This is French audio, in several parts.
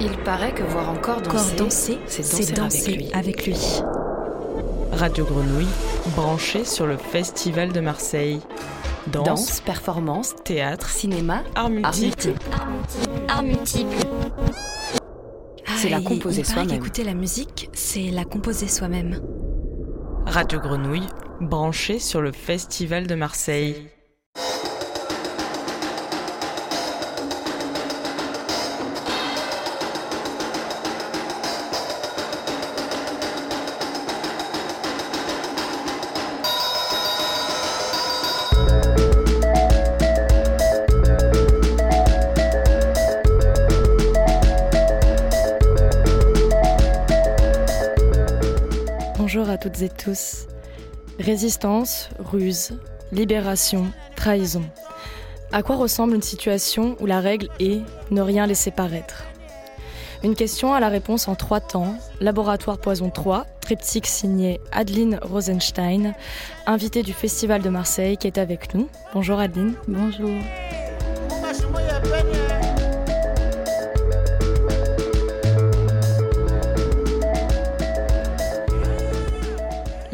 Il paraît que voir encore danser, c'est danser, avec, lui. Radio Grenouille, branché sur le Festival de Marseille. Danse, performance, théâtre, cinéma, art multiple. Art multiple. C'est la composer soi-même. Écouter la musique, c'est la composer soi-même. Radio Grenouille, branché sur le Festival de Marseille. Résistance, ruse, libération, trahison. À quoi ressemble une situation où la règle est ne rien laisser paraître Une question à la réponse en trois temps. Laboratoire Poison 3, triptyque signé Adeline Rosenstein, invitée du Festival de Marseille qui est avec nous. Bonjour Adeline. Bonjour.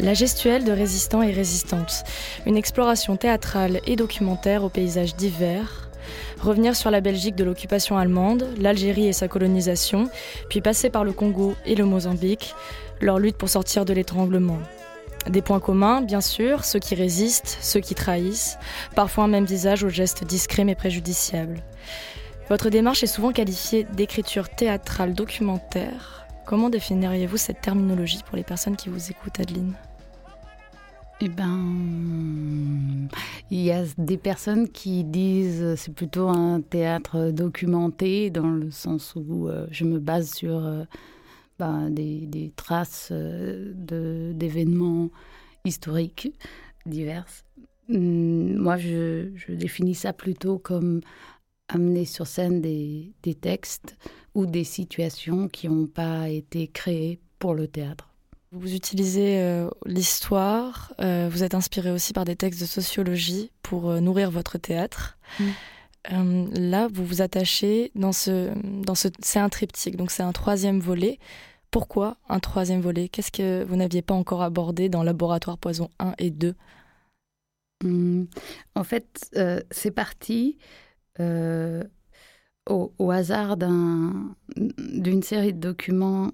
La gestuelle de résistants et résistantes, une exploration théâtrale et documentaire aux paysages divers, revenir sur la Belgique de l'occupation allemande, l'Algérie et sa colonisation, puis passer par le Congo et le Mozambique, leur lutte pour sortir de l'étranglement. Des points communs, bien sûr, ceux qui résistent, ceux qui trahissent, parfois un même visage aux gestes discrets mais préjudiciables. Votre démarche est souvent qualifiée d'écriture théâtrale documentaire. Comment définiriez-vous cette terminologie pour les personnes qui vous écoutent, Adeline? Eh ben, il y a des personnes qui disent c'est plutôt un théâtre documenté dans le sens où euh, je me base sur euh, ben, des, traces euh, d'événements historiques divers. Hum, moi, je, définis ça plutôt comme amener sur scène des, des textes ou des situations qui n'ont pas été créées pour le théâtre. Vous utilisez euh, l'histoire, euh, vous êtes inspiré aussi par des textes de sociologie pour euh, nourrir votre théâtre. Mm. là, vous vous attachez dans ce, dans ce, c'est un triptyque, donc c'est un troisième volet. Pourquoi un troisième volet? Qu'est-ce que vous n'aviez pas encore abordé dans Laboratoire Poison 1 et 2 mm. En fait, c'est parti au, au, hasard d'une série de documents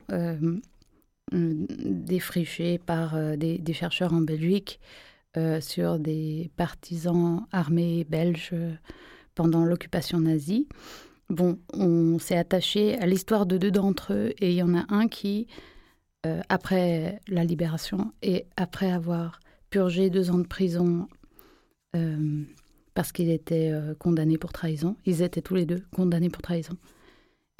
défrichés par euh, des, chercheurs en Belgique euh, sur des partisans armés belges pendant l'occupation nazie. Bon, on s'est attaché à l'histoire de deux d'entre eux et il y en a un qui, après la libération et après avoir purgé deux ans de prison parce qu'il était condamné pour trahison, ils étaient tous les deux condamnés pour trahison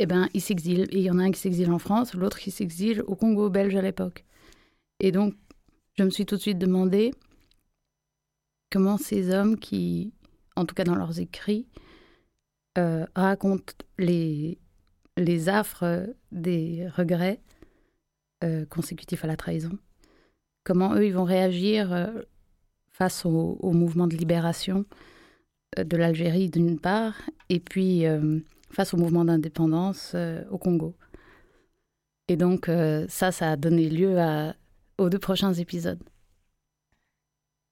eh ben, ils s'exilent. Et il y en a un qui s'exile en France, l'autre qui s'exile au Congo belge à l'époque. Et donc, je me suis tout de suite demandé comment ces hommes qui, en tout cas dans leurs écrits, euh, racontent les, les affres des regrets euh, consécutifs à la trahison, comment eux, ils vont réagir euh, face au, au, mouvement de libération de l'Algérie d'une part, et puis face au mouvement d'indépendance euh, au Congo. Et donc euh, ça, ça a donné lieu à, aux deux prochains épisodes.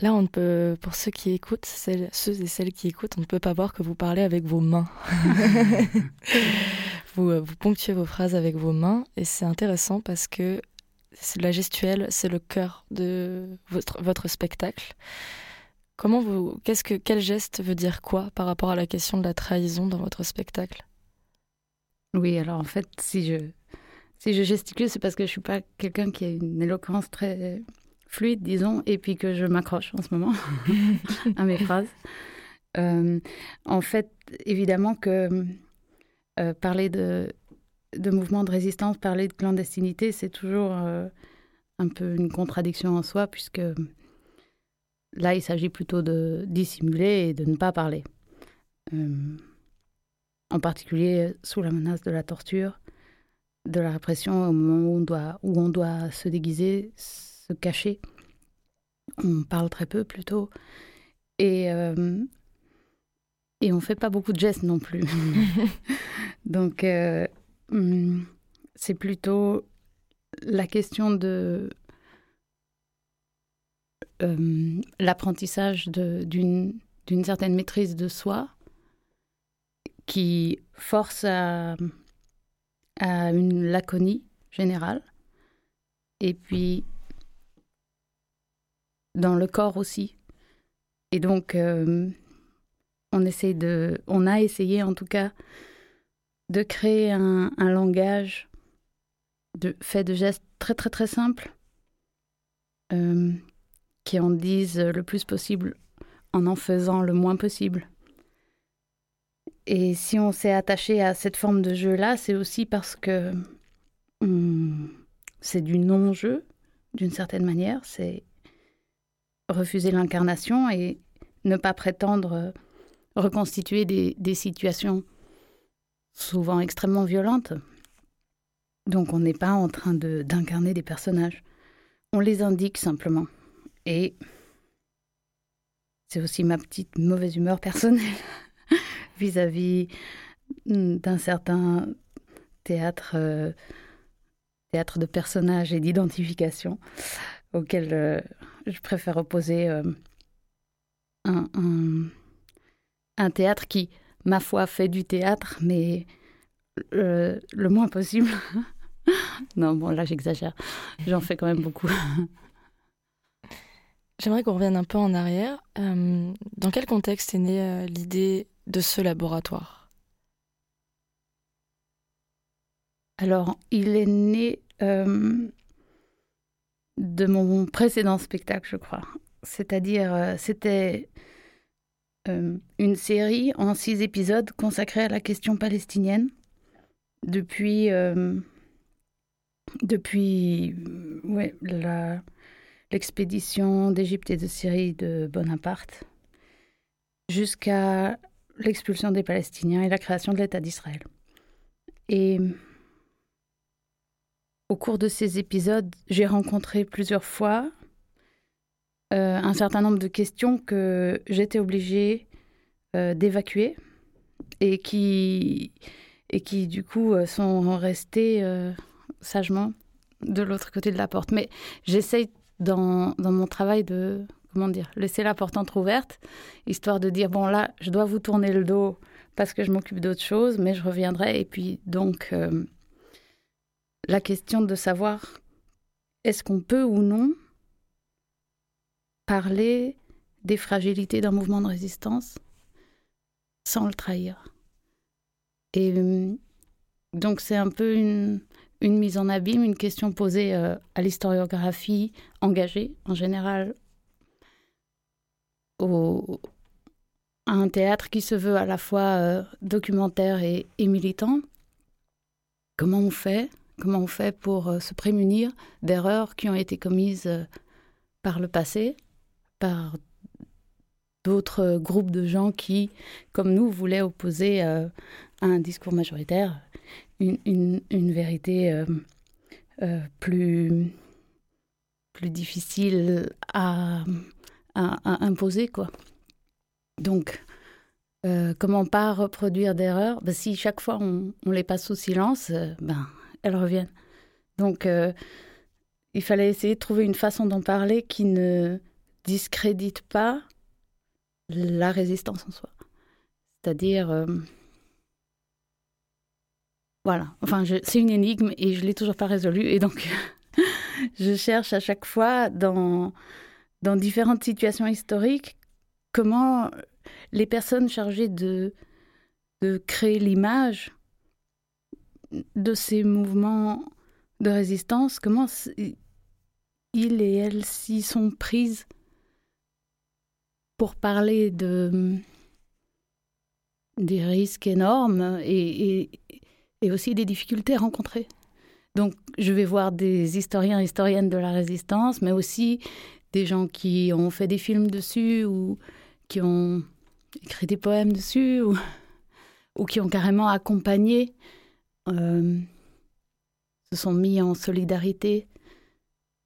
Là, on ne peut, pour ceux qui écoutent, ceux et celles qui écoutent, on ne peut pas voir que vous parlez avec vos mains. vous, euh, vous ponctuez vos phrases avec vos mains et c'est intéressant parce que la gestuelle, c'est le cœur de votre, votre spectacle. Comment vous, qu'est-ce que, quel geste veut dire quoi par rapport à la question de la trahison dans votre spectacle? Oui, alors en fait, si je, si je gesticule, c'est parce que je suis pas quelqu'un qui a une éloquence très fluide, disons, et puis que je m'accroche en ce moment à mes phrases. Euh, en fait, évidemment que euh, parler de, de mouvement de résistance, parler de clandestinité, c'est toujours euh, un peu une contradiction en soi, puisque là, il s'agit plutôt de dissimuler et de ne pas parler en particulier sous la menace de la torture, de la répression au moment où on doit, où on doit se déguiser, se cacher. On parle très peu plutôt. Et, euh, et on fait pas beaucoup de gestes non plus. Donc, euh, hum, c'est plutôt la question de euh, l'apprentissage d'une certaine maîtrise de soi qui force à, une laconie générale. Et puis, dans le corps aussi. Et donc, euh, on, essaie de, on a essayé en tout cas de créer un, un langage de, fait de gestes très très très simples euh, qui en disent le plus possible en en faisant le moins possible. Et si on s'est attaché à cette forme de jeu-là, c'est aussi parce que hum, c'est du non-jeu, d'une certaine manière. C'est refuser l'incarnation et ne pas prétendre reconstituer des, des situations souvent extrêmement violentes. Donc on n'est pas en train d'incarner des personnages. On les indique simplement. Et c'est aussi ma petite mauvaise humeur personnelle vis-à-vis hmm, d'un certain théâtre, euh, théâtre de personnages et d'identification auquel euh, je préfère opposer euh, un, un, théâtre qui, ma foi, fait du théâtre, mais le moins possible. non, bon, là j'exagère. J'en fais quand même beaucoup. J'aimerais qu'on revienne un peu en arrière. Dans quel contexte est née l'idée de ce laboratoire Alors, il est né euh, de mon précédent spectacle, je crois. C'est-à-dire, c'était une série en six épisodes consacrée à la question palestinienne depuis, depuis l'expédition d'Égypte et de Syrie de Bonaparte jusqu'à l'expulsion des Palestiniens et la création de l'État d'Israël. Et au cours de ces épisodes, j'ai rencontré plusieurs fois euh, un certain nombre de questions que j'étais obligée euh, d'évacuer et qui, et qui, du coup, euh, sont restées sagement de l'autre côté de la porte. Mais j'essaye dans, dans mon travail de comment dire, laisser la porte ouverte, histoire de dire bon là, je dois vous tourner le dos parce que je m'occupe d'autre chose, mais je reviendrai. Et puis donc euh, la question de savoir est-ce qu'on peut ou non parler des fragilités d'un mouvement de résistance sans le trahir? Et euh, donc c'est un peu une, une mise en abîme, une question posée euh, à l'historiographie engagée en général, à un théâtre qui se veut à la fois euh, documentaire et, militant. Comment on fait Comment on fait pour euh, se prémunir d'erreurs qui ont été commises par le passé, par d'autres groupes de gens qui, comme nous, voulaient opposer à un discours majoritaire une, une, vérité euh, euh, plus, plus difficile à, à, imposer. Quoi. Donc, euh, comment pas reproduire d'erreurs? Ben, Si chaque fois on, les passe sous silence, ben, elles reviennent. Donc, il fallait essayer de trouver une façon d'en parler qui ne discrédite pas la résistance en soi. C'est-à-dire, voilà, enfin, c'est une énigme et je l'ai toujours pas résolue. Et donc, je cherche à chaque fois dans, dans différentes situations historiques comment les personnes chargées de, de créer l'image de ces mouvements de résistance, comment ils et elles s'y sont prises pour parler de des risques énormes et, et aussi des difficultés rencontrées. Donc, je vais voir des historiens et historiennes de la résistance, mais aussi des gens qui ont fait des films dessus ou qui ont écrit des poèmes dessus ou, ou qui ont carrément accompagné, euh, se sont mis en solidarité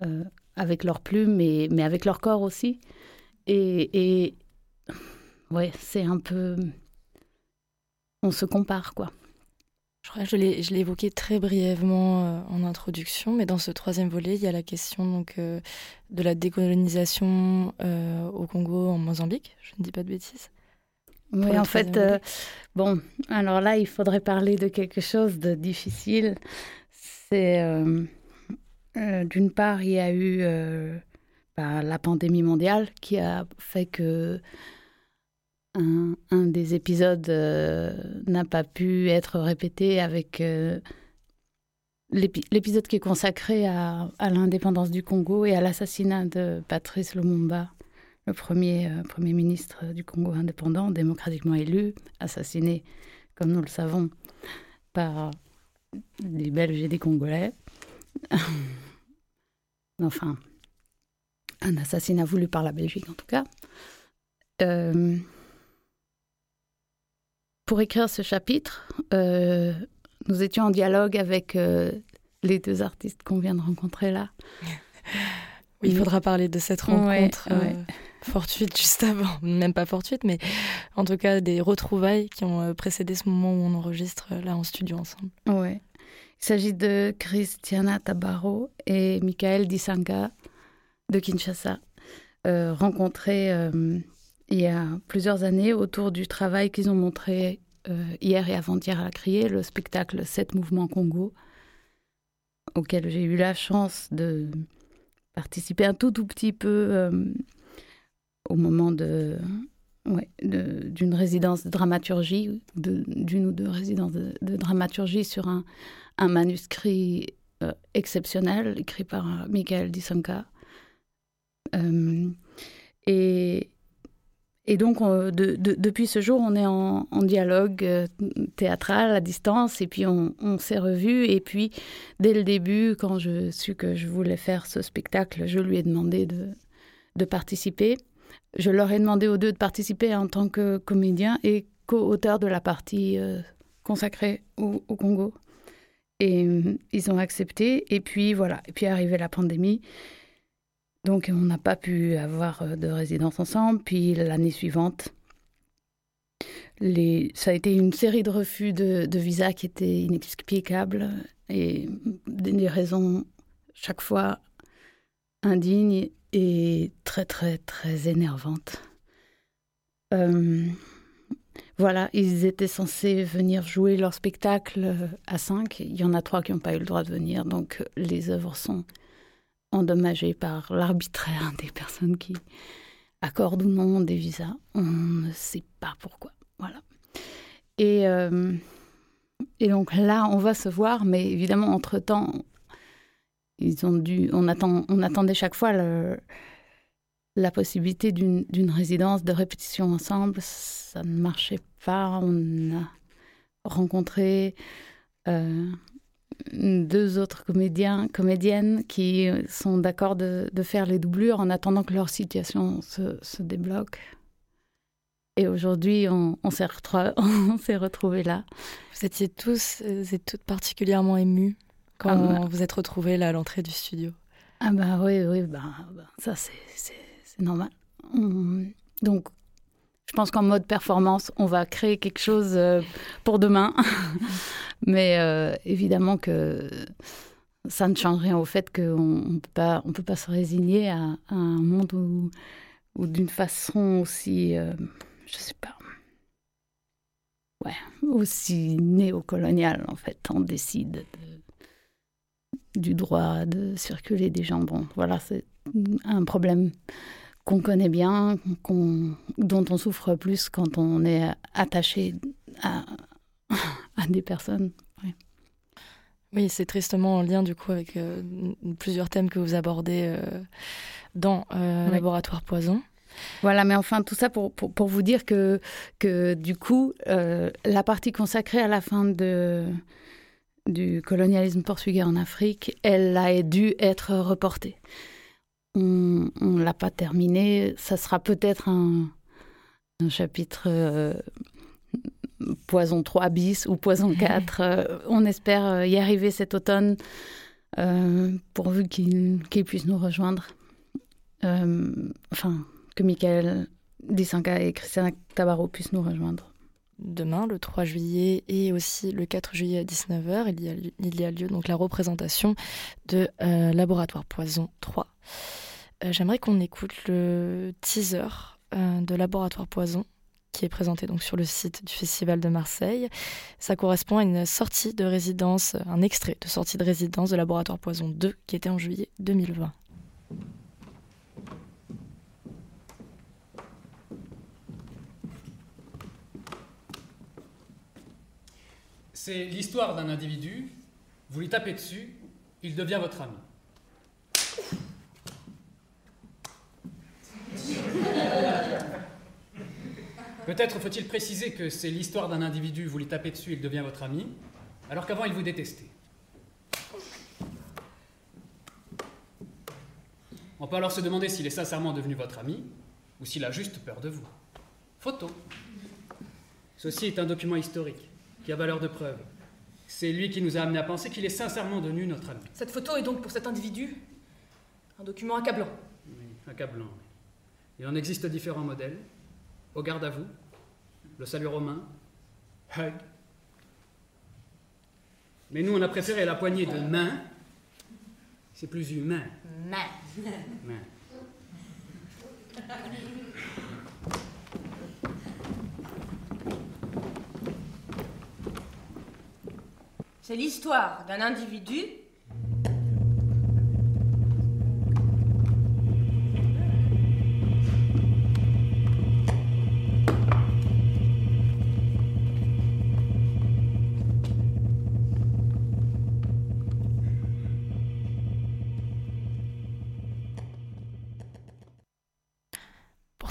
euh, avec leurs plumes, mais, avec leur corps aussi. Et, et ouais, c'est un peu. On se compare, quoi. Je crois que je l'ai, je l'ai évoqué très brièvement euh, en introduction, mais dans ce troisième volet, il y a la question donc, euh, de la décolonisation euh, au Congo, en Mozambique. Je ne dis pas de bêtises. Oui, en fait, euh, bon, alors là, il faudrait parler de quelque chose de difficile. C'est, d'une part, il y a eu bah, la pandémie mondiale qui a fait que un, des épisodes euh, n'a pas pu être répété avec euh, l'épi- l'épisode qui est consacré à, l'indépendance du Congo et à l'assassinat de Patrice Lumumba, le premier euh, Premier ministre du Congo indépendant, démocratiquement élu, assassiné, comme nous le savons, par des Belges et des Congolais. enfin, un assassinat voulu par la Belgique en tout cas. Pour écrire ce chapitre, euh, nous étions en dialogue avec euh, les deux artistes qu'on vient de rencontrer là. Oui, il faudra parler de cette Ouais, rencontre euh, ouais. fortuite juste avant. Même pas fortuite, mais en tout cas des retrouvailles qui ont précédé ce moment où on enregistre là en studio ensemble. Ouais. Il s'agit de Christiana Tabaro et Michael Disanga de Kinshasa, euh, rencontrés euh, il y a plusieurs années autour du travail qu'ils ont montré euh, hier et avant-hier à la Criée, le spectacle 7 mouvements Congo, auquel j'ai eu la chance de participer un tout tout petit peu euh, au moment de d'une résidence de dramaturgie, d'une ou deux résidences de, dramaturgie sur un, un manuscrit euh, exceptionnel écrit par Michael Disanka. Euh, et, et donc, on- de- de- depuis ce jour, on est en, dialogue euh, théâtral à distance, et puis on, s'est revus. Et puis, dès le début, quand je su que je voulais faire ce spectacle, je lui ai demandé de, participer. Je leur ai demandé aux deux de participer en tant que comédien et co-auteur de la partie euh, consacrée au, au Congo. Et euh, ils ont accepté. Et puis voilà. Et puis est arrivée la pandémie. Donc on n'a pas pu avoir euh, de résidence ensemble. Puis l'année suivante, ça a été une série de refus de, visa qui étaient inexplicables et des raisons chaque fois indignes et très très très énervantes. Euh, voilà, ils étaient censés venir jouer leur spectacle euh, à 5. Il y en a trois qui n'ont pas eu le droit de venir, donc les œuvres sont endommagées par l'arbitraire des personnes qui accordent ou non des visas. On ne sait pas pourquoi. Voilà. Et, euh, et donc là, on va se voir, mais évidemment, entre-temps, ils ont dû, on, attend, on attendait chaque fois la possibilité d'une d'une résidence de répétition ensemble. Ça ne marchait pas. On a rencontré euh, deux autres comédiens, comédiennes qui sont d'accord de, de faire les doublures en attendant que leur situation se, se débloque. Et aujourd'hui, on, on s'est retrouvés là. Vous étiez tous euh, et toutes particulièrement émus quand Ah, bah. vous êtes retrouvés là à l'entrée du studio. Ah bah oui, oui, bah, bah, ça c'est, normal. On- Donc, pense qu'en mode performance, on va créer quelque chose euh, pour demain. Mais euh, évidemment que ça ne change rien au fait qu'on ne peut pas, se résigner à, un monde où, d'une façon aussi, euh, je sais pas, ouais, aussi néocoloniale en fait, on décide de- du droit de circuler des gens. Bon, voilà, c'est un problème qu'on connaît bien, qu'on, dont on souffre plus quand on est attaché à, à des personnes. Ouais. Oui, c'est tristement en lien du coup avec euh, plusieurs thèmes que vous abordez euh, dans euh. Laboratoire Poison. Voilà, mais enfin, tout ça pour, pour, pour vous dire que, que du coup, euh, la partie consacrée à la fin de, du colonialisme portugais en Afrique, elle a dû être reportée. On ne l'a pas terminée. Ça sera peut-être un, un chapitre euh, Poison 3 bis ou Poison 4. Euh, on espère euh, y arriver cet automne, euh, pourvu qu'il puisse nous rejoindre. Enfin, que Michael Disanka et Christiana Tabaro puissent nous rejoindre. demain, le 3 juillet, et aussi le 4 juillet à 19h, il y a, il y a lieu donc la représentation de Laboratoire Poison 3. Euh, j'aimerais qu'on écoute le teaser euh, de Laboratoire Poison qui est présenté donc sur le site du Festival de Marseille. Ça correspond à une sortie de résidence, un extrait de sortie de résidence de Laboratoire Poison 2 qui était en juillet 2020. C'est l'histoire d'un individu, vous lui tapez dessus, il devient votre ami. Peut-être faut-il préciser que c'est l'histoire d'un individu, vous lui tapez dessus, il devient votre ami, alors qu'avant il vous détestait. On peut alors se demander s'il est sincèrement devenu votre ami ou s'il a juste peur de vous. Photo. Ceci est un document historique qui a valeur de preuve. C'est lui qui nous a amené à penser qu'il est sincèrement devenu notre ami. Cette photo est donc pour cet individu un document accablant. Oui, accablant. Il en existe différents modèles. Au garde à vous, le salut romain, hug. Mais nous, on a préféré la poignée de main. C'est plus humain. Main. Main. C'est l'histoire d'un individu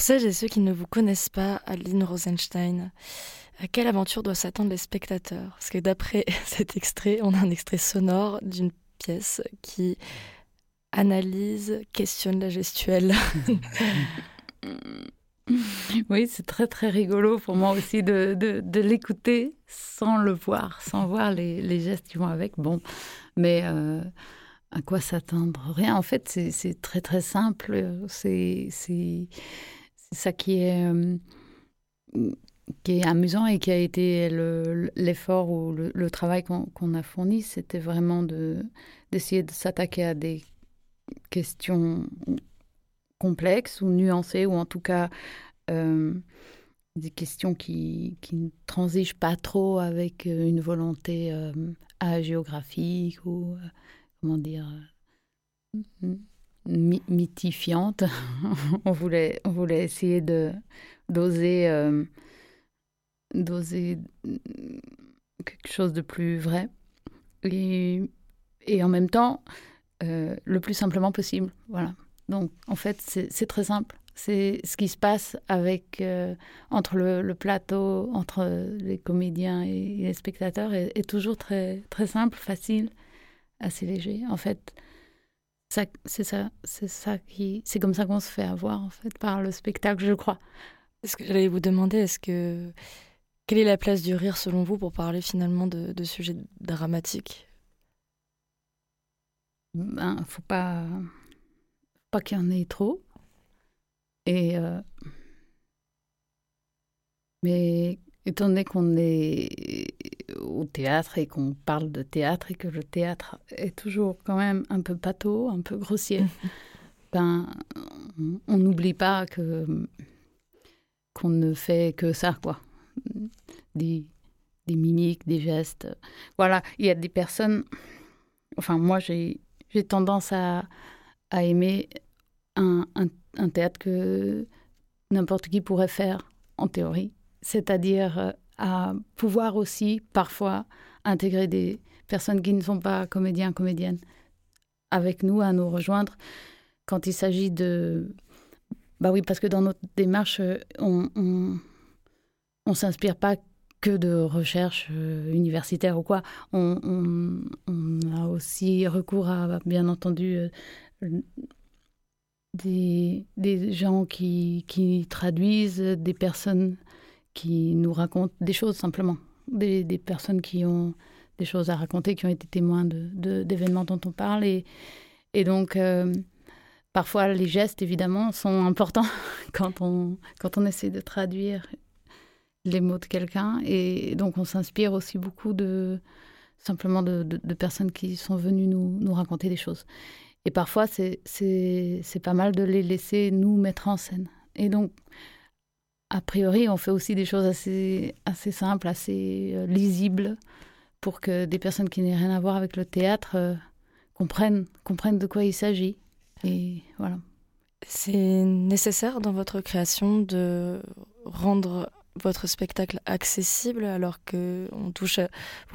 celles et ceux qui ne vous connaissent pas, Aline Rosenstein, à quelle aventure doit s'attendre les spectateurs? Parce que d'après cet extrait, on a un extrait sonore d'une pièce qui analyse, questionne la gestuelle. Oui, c'est très très rigolo pour moi aussi de, de, l'écouter sans le voir, sans voir les, les, gestes qui vont avec. Bon, mais euh, à quoi s'attendre? Rien, en fait, c'est très très simple. C'est ça qui est, euh, qui est amusant et qui a été l'effort ou le, travail qu'on qu a fourni, c'était vraiment d'essayer de, s'attaquer à des questions complexes ou nuancées, ou en tout cas euh, des questions qui, qui, ne transigent pas trop avec une volonté euh, géographique ou, euh, comment dire, mythifiante. on, voulait, on voulait essayer d'oser euh, d'oser quelque chose de plus vrai et, en même temps euh, le plus simplement possible. Voilà. Donc, en fait, c'est très simple. C'est ce qui se passe avec, euh, entre le, plateau, entre les comédiens et, les spectateurs est, est, toujours très, très simple, facile, assez léger. En fait, c'est ça, c'est ça qui, c'est comme ça qu'on se fait avoir en fait par le spectacle, je crois. Est-ce que j'allais vous demander, est-ce que quelle est la place du rire selon vous pour parler finalement de, de sujets dramatiques? Ben, faut pas pas qu'il y en ait trop. Et euh, mais étant donné qu'on est au théâtre et qu'on parle de théâtre et que le théâtre est toujours quand même un peu pâteau, un peu grossier, ben on n'oublie pas que qu'on ne fait que ça quoi, des des mimiques, des gestes. Voilà, il y a des personnes. Enfin, moi j'ai tendance à à aimer un, un, un théâtre que n'importe qui pourrait faire en théorie, c'est-à-dire euh, à pouvoir aussi parfois intégrer des personnes qui ne sont pas comédiens, comédiennes avec nous, à nous rejoindre quand il s'agit de... Bah oui, parce que dans notre démarche, on on, on s'inspire pas que de recherche euh, universitaire ou quoi. On, on, a aussi recours à, bien entendu, euh, des, des gens qui, qui traduisent, des personnes qui nous racontent des choses simplement, des, personnes qui ont des choses à raconter, qui ont été témoins d'événements de, dont on parle. Et, et donc, euh, parfois, les gestes, évidemment, sont importants quand on, quand on essaie de traduire les mots de quelqu'un. Et donc, on s'inspire aussi beaucoup de simplement de, personnes qui sont venues nous, nous raconter des choses. Et parfois, c'est pas mal de les laisser nous mettre en scène. Et donc, a priori, on fait aussi des choses assez, assez simples, assez euh, lisibles, pour que des personnes qui n'aient rien à voir avec le théâtre euh, comprennent, comprennent de quoi il s'agit. Et voilà. C'est nécessaire dans votre création de rendre votre spectacle accessible alors que on touche,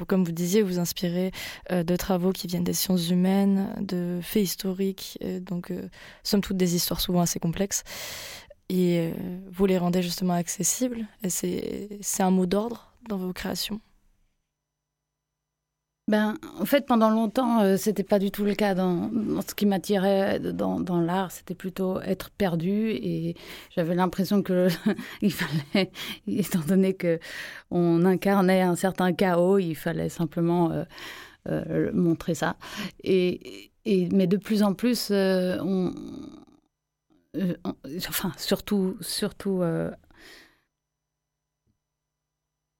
comme vous disiez, vous inspirez euh, de travaux qui viennent des sciences humaines, de faits historiques, donc somme toute des histoires souvent assez complexes et vous les rendez justement accessibles. Et c'est un mot d'ordre dans vos créations ben, en fait, pendant longtemps, ce c'était pas du tout le cas. Dans, ce qui m'attirait dans, dans l'art, c'était plutôt être perdu. Et j'avais l'impression que il fallait, étant donné que on incarnait un certain chaos, il fallait simplement euh, euh, montrer ça. Et, et, mais de plus en plus, euh, enfin, surtout, surtout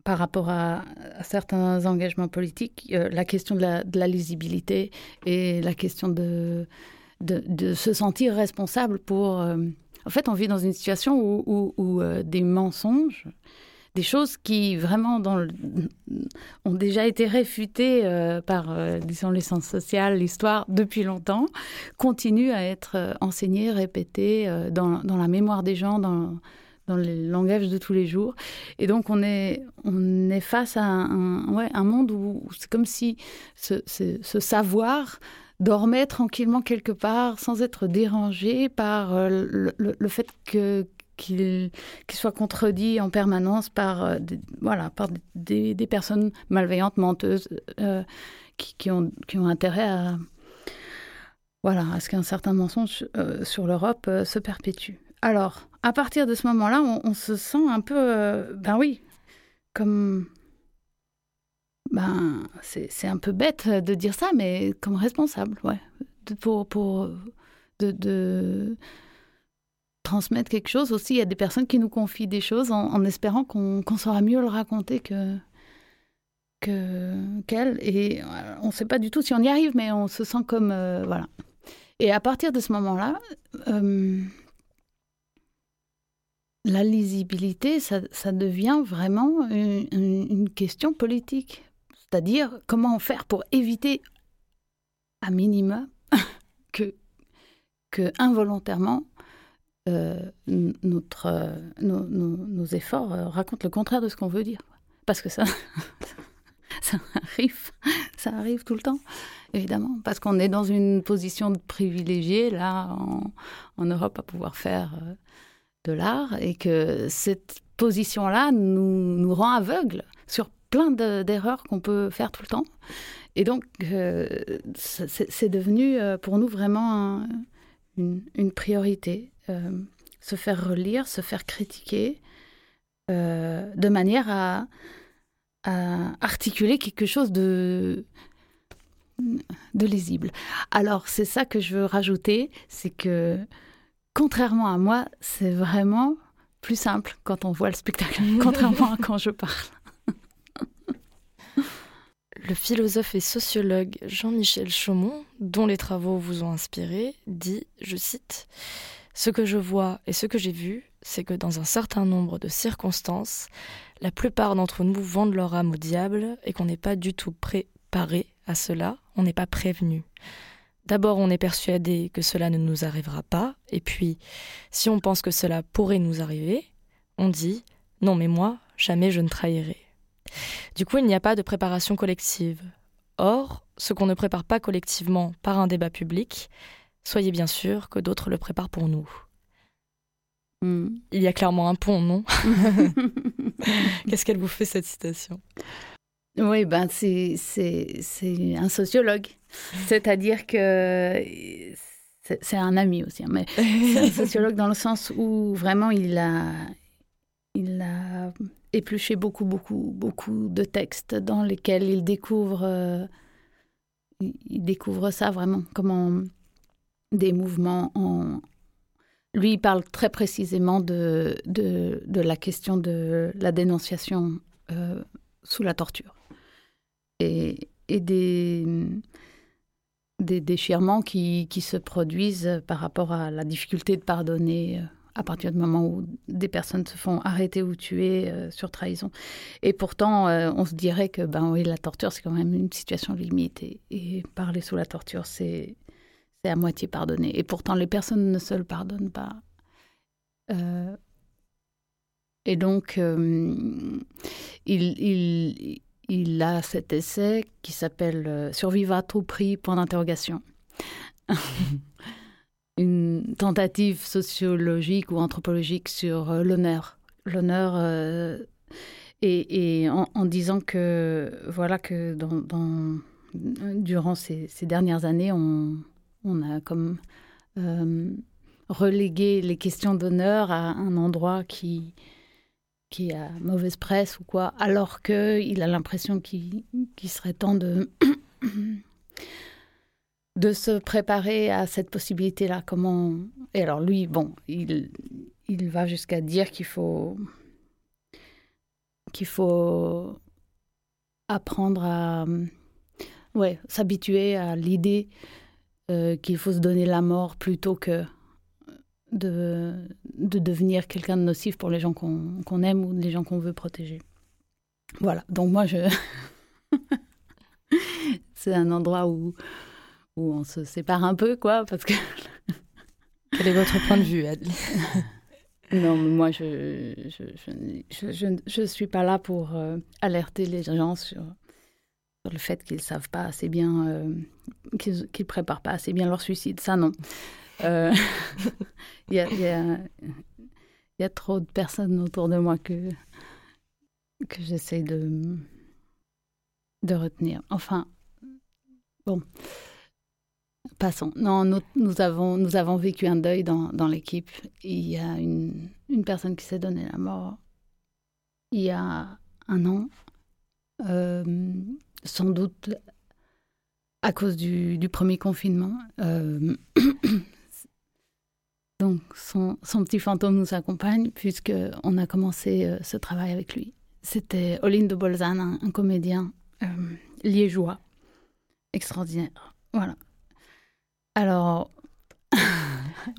par rapport à, certains engagements politiques, euh, la question de la, lisibilité et la question de, se sentir responsable pour... Euh, en fait, on vit dans une situation où, euh, des mensonges, des choses qui vraiment ont déjà été réfutées par, disons, les sciences sociales, l'histoire, depuis longtemps, continuent à être enseignées, répétées dans, la mémoire des gens, dans dans le langage de tous les jours. Et donc, on est, face à un, monde où c'est comme si ce, savoir dormait tranquillement quelque part sans être dérangé par euh, le, fait que qu'il soit contredit en permanence par, euh, des, voilà, par des, personnes malveillantes, menteuses, euh, qui, ont, qui ont intérêt à, voilà, à ce qu'un certain mensonge sur l'Europe se perpétue. Alors, à partir de ce moment-là, on, se sent un peu, euh, ben oui, comme, ben c'est un peu bête de dire ça, mais comme responsable, ouais, pour pour de, transmettre quelque chose aussi. Il y a des personnes qui nous confient des choses en, espérant qu'on saura mieux le raconter que qu'elle. et euh, on ne sait pas du tout si on y arrive, mais on se sent comme euh, voilà. Et à partir de ce moment-là la lisibilité, ça, devient vraiment une, question politique. C'est-à-dire comment faire pour éviter, à minima, que, que involontairement, euh, notre, nos, efforts euh, racontent le contraire de ce qu'on veut dire. Parce que ça, ça arrive, ça arrive tout le temps, évidemment. Parce qu'on est dans une position de privilégié, là, en, Europe, à pouvoir faire... Euh, de l'art et que cette position-là nous, nous rend aveugles sur plein d'erreurs qu'on peut faire tout le temps. Et donc, euh, c'est devenu euh, pour nous vraiment une, priorité. Euh, se faire relire, se faire critiquer, de manière à, à, articuler quelque chose de, de lisible. Alors, c'est ça que je veux rajouter, c'est que contrairement à moi, c'est vraiment plus simple quand on voit le spectacle, contrairement à quand je parle. Le philosophe et sociologue Jean-Michel Chaumont, dont les travaux vous ont inspiré, dit, je cite, Ce que je vois et ce que j'ai vu, c'est que dans un certain nombre de circonstances, la plupart d'entre nous vendent leur âme au diable et qu'on n'est pas du tout préparé à cela, on n'est pas prévenu. D'abord, on est persuadé que cela ne nous arrivera pas, et puis, si on pense que cela pourrait nous arriver, on dit non mais moi, jamais je ne trahirai. Du coup, il n'y a pas de préparation collective. Or, ce qu'on ne prépare pas collectivement par un débat public, soyez bien sûr que d'autres le préparent pour nous. Hmm. Il y a clairement un pont, non Qu'est-ce qu'elle vous fait cette citation? Oui, ben c'est un sociologue c'est-à-dire que c'est un ami aussi, hein, mais c'est un sociologue dans le sens où vraiment il a, il a épluché beaucoup, beaucoup, beaucoup de textes dans lesquels il découvre, euh, il découvre ça vraiment, comment des mouvements en, lui, il parle très précisément de, de, la question de la dénonciation euh, sous la torture. Et, et des, des déchirements qui, qui, se produisent par rapport à la difficulté de pardonner euh, à partir du moment où des personnes se font arrêter ou tuer euh, sur trahison. Et pourtant, euh, on se dirait que ben oui, la torture, c'est quand même une situation limite. Et, parler sous la torture, c'est à moitié pardonné. Et pourtant, les personnes ne se le pardonnent pas. Euh, et donc, il, il, il, a cet essai qui s'appelle Survivre à tout prix, point d'interrogation. Une tentative sociologique ou anthropologique sur euh, l'honneur. L'honneur, euh, et, en, disant que, voilà, que dans, durant ces, dernières années, on, a comme euh, relégué les questions d'honneur à un endroit qui, qui a mauvaise presse ou quoi, alors qu'il a l'impression qu'il qu serait temps de, de se préparer à cette possibilité-là. Comment Et alors lui, bon, il, il va jusqu'à dire qu'il faut qu'il faut apprendre à ouais, s'habituer à l'idée euh, qu'il faut se donner la mort plutôt que de, de devenir quelqu'un de nocif pour les gens qu'on qu aime ou les gens qu'on veut protéger. Voilà, donc moi, je... c'est un endroit où, où on se sépare un peu, quoi, parce que... Quel est votre point de vue, Adli Non, moi, je je, je, je, je, suis pas là pour euh, alerter les gens sur, sur le fait qu'ils ne savent pas assez bien, euh, qu'ils qu préparent pas assez bien leur suicide. Ça, non. Il euh, y, a, y, a, y, a, trop de personnes autour de moi que, que j'essaie de, de retenir. Enfin, bon, passons. Non, nous, avons, nous avons vécu un deuil dans, dans l'équipe. Il y a une, une personne qui s'est donnée la mort il y a un an. Euh, sans doute à cause du, du premier confinement. Euh, donc son, son, petit fantôme nous accompagne puisqu'on a commencé euh, ce travail avec lui. C'était Oline de Bolzane, un, comédien liégeois, extraordinaire. Voilà. Alors,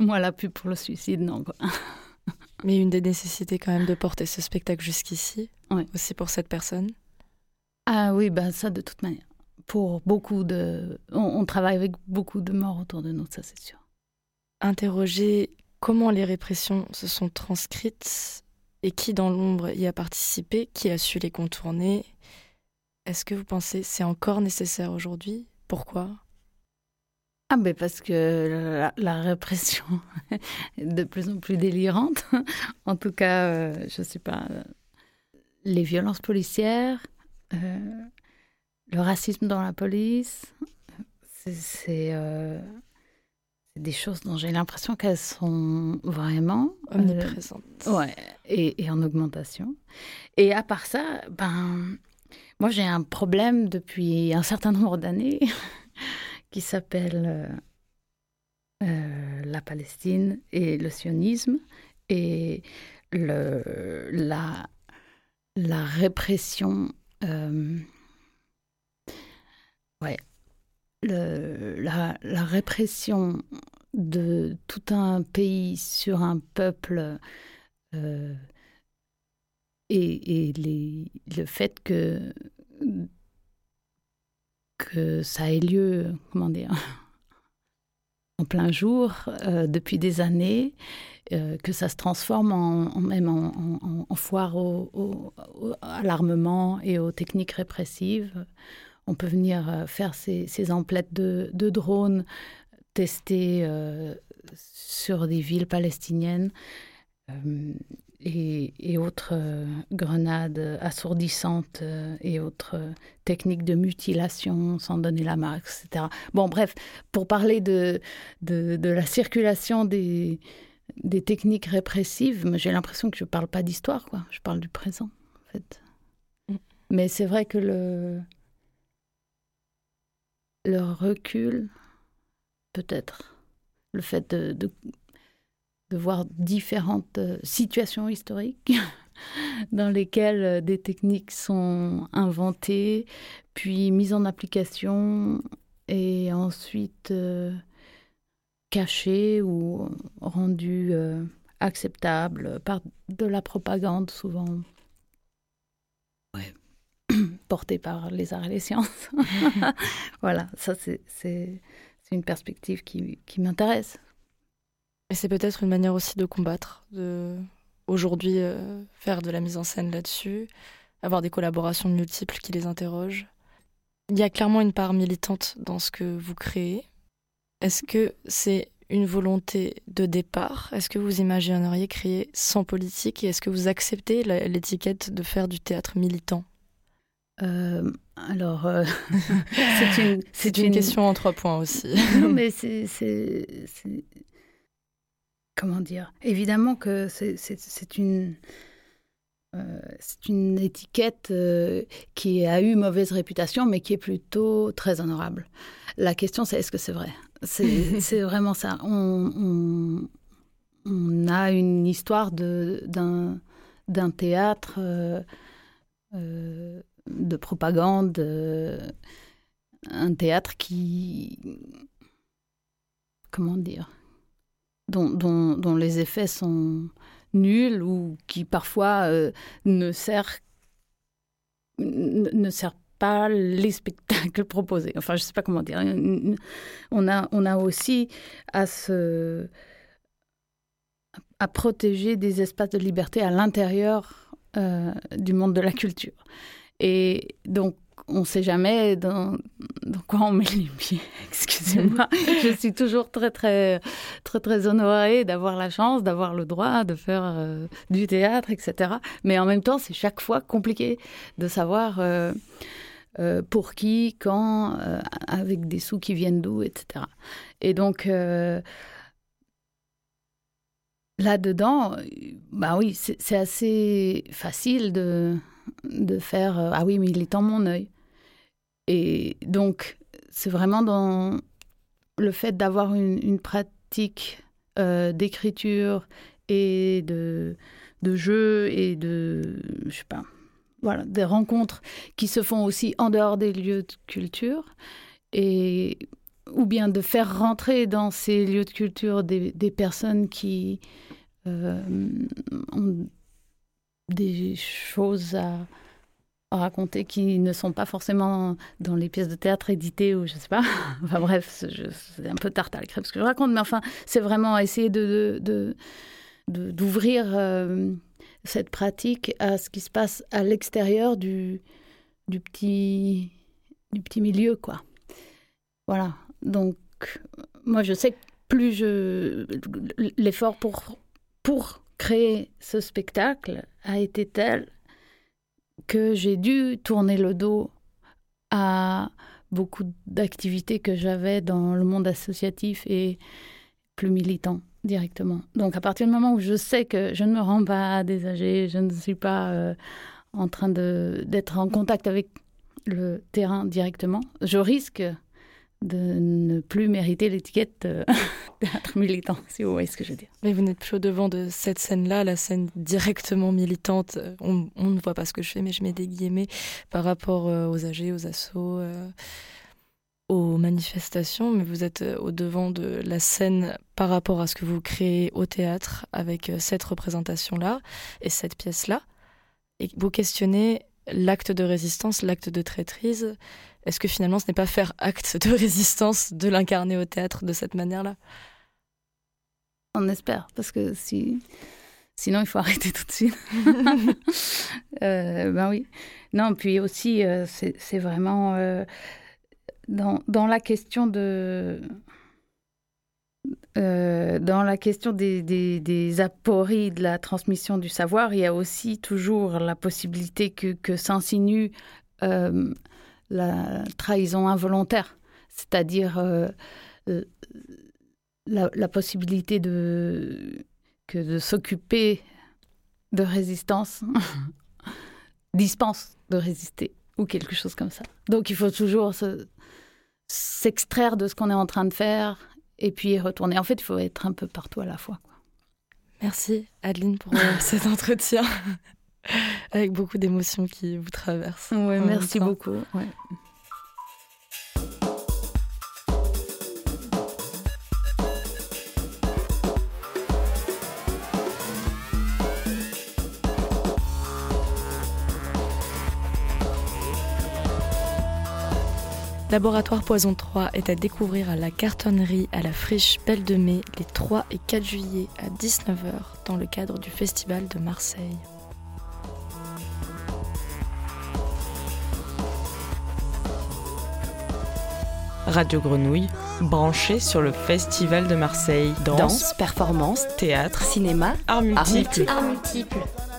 moi, la pub pour le suicide, non. Quoi. Mais une des nécessités quand même de porter ce spectacle jusqu'ici, oui. aussi pour cette personne? Ah oui, ben ça de toute manière. Pour beaucoup de... On, on travaille avec beaucoup de morts autour de nous, ça c'est sûr. Interroger comment les répressions se sont transcrites et qui dans l'ombre y a participé, qui a su les contourner? Est-ce que vous pensez c'est encore nécessaire aujourd'hui? Pourquoi? Ah ben parce que la, la, répression est de plus en plus délirante. en tout cas, euh, je sais pas, les violences policières, euh, le racisme dans la police, c'est euh, des choses dont j'ai l'impression qu'elles sont vraiment omniprésentes. Euh, ouais, et, et, en augmentation. Et à part ça, ben, moi j'ai un problème depuis un certain nombre d'années qui s'appelle euh, la Palestine et le sionisme et le, la, la répression euh, ouais, la, la, répression de tout un pays sur un peuple euh, et, et le fait que que ça ait lieu, comment dire, en plein jour euh, depuis des années, euh, que ça se transforme en, même en, foire au, au, à l'armement et aux techniques répressives. On peut venir euh, faire ces, emplettes de, drones testées sur des villes palestiniennes et, et, autres euh, grenades assourdissantes euh, et autres techniques de mutilation sans donner la marque, etc. Bon, bref, pour parler de, de, de la circulation des, des techniques répressives, j'ai l'impression que je ne parle pas d'histoire, quoi. Je parle du présent, en fait. Mm. Mais c'est vrai que le, le recul, peut-être, le fait de, de de voir différentes euh, situations historiques dans lesquelles euh, des techniques sont inventées, puis mises en application et ensuite euh, cachées ou rendues euh, acceptables par de la propagande souvent ouais. portée par les arts et les sciences. voilà, ça c'est une perspective qui, qui m'intéresse. Et c'est peut-être une manière aussi de combattre, de aujourd'hui euh, faire de la mise en scène là-dessus, avoir des collaborations multiples qui les interrogent. Il y a clairement une part militante dans ce que vous créez. Est-ce que c'est une volonté de départ? Est-ce que vous imagineriez créer sans politique? Et est-ce que vous acceptez l'étiquette de faire du théâtre militant? Euh, alors, euh, c'est une, une, une, question en trois points aussi. non, mais c'est comment dire Évidemment que c'est une. Euh, c'est une étiquette euh, qui a eu mauvaise réputation, mais qui est plutôt très honorable. La question, c'est est-ce que c'est vrai? C'est vraiment ça. On, on, on, a une histoire d'un théâtre euh, de propagande, un théâtre qui. Comment dire dont, les effets sont nuls ou qui parfois euh, ne sert pas les spectacles proposés. Enfin, je ne sais pas comment dire. On a, aussi à protéger des espaces de liberté à l'intérieur euh, du monde de la culture. Et donc, on ne sait jamais dans, quoi on met les pieds. Excusez-moi. je suis toujours très, très, très, très honorée d'avoir la chance, d'avoir le droit de faire euh, du théâtre, etc. Mais en même temps, c'est chaque fois compliqué de savoir euh, euh, pour qui, quand, avec des sous qui viennent d'où, etc. Et donc, euh, là-dedans, bah oui, c'est assez facile de de faire euh, ah oui mais il est en mon œil. Et donc c'est vraiment dans le fait d'avoir une, pratique euh, d'écriture et de, de jeu et de je sais pas voilà des rencontres qui se font aussi en dehors des lieux de culture et ou bien de faire rentrer dans ces lieux de culture des, des personnes qui euh, ont des choses à, raconter qui ne sont pas forcément dans les pièces de théâtre éditées ou je sais pas. enfin bref, c'est un peu tarte à la ce que je raconte, mais enfin, c'est vraiment essayer de d'ouvrir euh, cette pratique à ce qui se passe à l'extérieur du, du, petit, du petit milieu, quoi. Voilà. Donc, moi, je sais que plus je. L'effort pour, pour créer ce spectacle a été tel que j'ai dû tourner le dos à beaucoup d'activités que j'avais dans le monde associatif et plus militant directement. Donc à partir du moment où je sais que je ne me rends pas des âgés, je ne suis pas euh, en train d'être en contact avec le terrain directement, je risque de ne plus mériter l'étiquette euh, théâtre militant, si vous voyez ce que je veux dire. Mais vous n'êtes plus au devant de cette scène-là, la scène directement militante. On, ne voit pas ce que je fais, mais je mets des guillemets par rapport euh, aux âgés, aux assauts, euh, aux manifestations. Mais vous êtes euh, au devant de la scène par rapport à ce que vous créez au théâtre avec euh, cette représentation-là et cette pièce-là. Et vous questionnez l'acte de résistance, l'acte de traîtrise est-ce que finalement ce n'est pas faire acte de résistance de l'incarner au théâtre de cette manière-là? On espère, parce que si... sinon il faut arrêter tout de suite. euh, ben oui. Non, puis aussi, euh, c'est vraiment euh, dans, dans, la question de. Euh, dans la question des, apories de la transmission du savoir, il y a aussi toujours la possibilité que, s'insinue euh, la trahison involontaire, c'est-à-dire euh, la, possibilité de, que de s'occuper de résistance dispense de résister ou quelque chose comme ça. Donc il faut toujours s'extraire se, de ce qu'on est en train de faire et puis retourner. En fait, il faut être un peu partout à la fois. Merci Adeline pour euh, cet entretien avec beaucoup d'émotions qui vous traversent. Ouais, merci beaucoup. ouais. Laboratoire Poison 3 est à découvrir à la cartonnerie à la friche Belle de Mai les 3 et 4 juillet à 19h dans le cadre du Festival de Marseille. Radio Grenouille, branché sur le Festival de Marseille. Danse, Danse, performance, théâtre, cinéma, art art multiple. multiple. Art multiple.